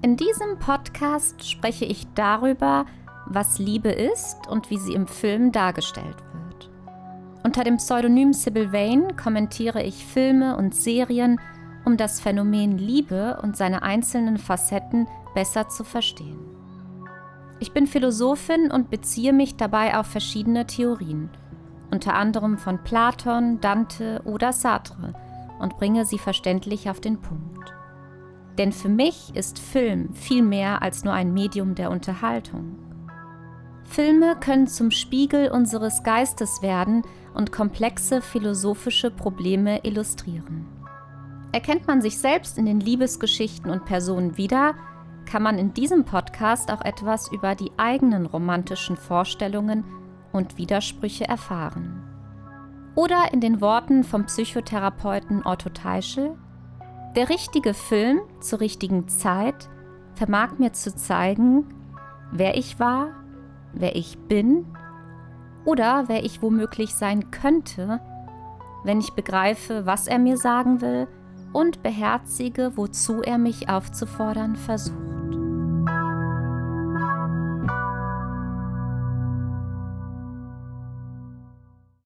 In diesem Podcast spreche ich darüber, was Liebe ist und wie sie im Film dargestellt wird. Unter dem Pseudonym Sybil Vane kommentiere ich Filme und Serien, um das Phänomen Liebe und seine einzelnen Facetten besser zu verstehen. Ich bin Philosophin und beziehe mich dabei auf verschiedene Theorien, unter anderem von Platon, Dante oder Sartre, und bringe sie verständlich auf den Punkt. Denn für mich ist Film viel mehr als nur ein Medium der Unterhaltung. Filme können zum Spiegel unseres Geistes werden und komplexe philosophische Probleme illustrieren. Erkennt man sich selbst in den Liebesgeschichten und Personen wieder, kann man in diesem Podcast auch etwas über die eigenen romantischen Vorstellungen und Widersprüche erfahren. Oder in den Worten vom Psychotherapeuten Otto Teichel, der richtige Film zur richtigen Zeit vermag mir zu zeigen, wer ich war, wer ich bin oder wer ich womöglich sein könnte, wenn ich begreife, was er mir sagen will und beherzige, wozu er mich aufzufordern versucht.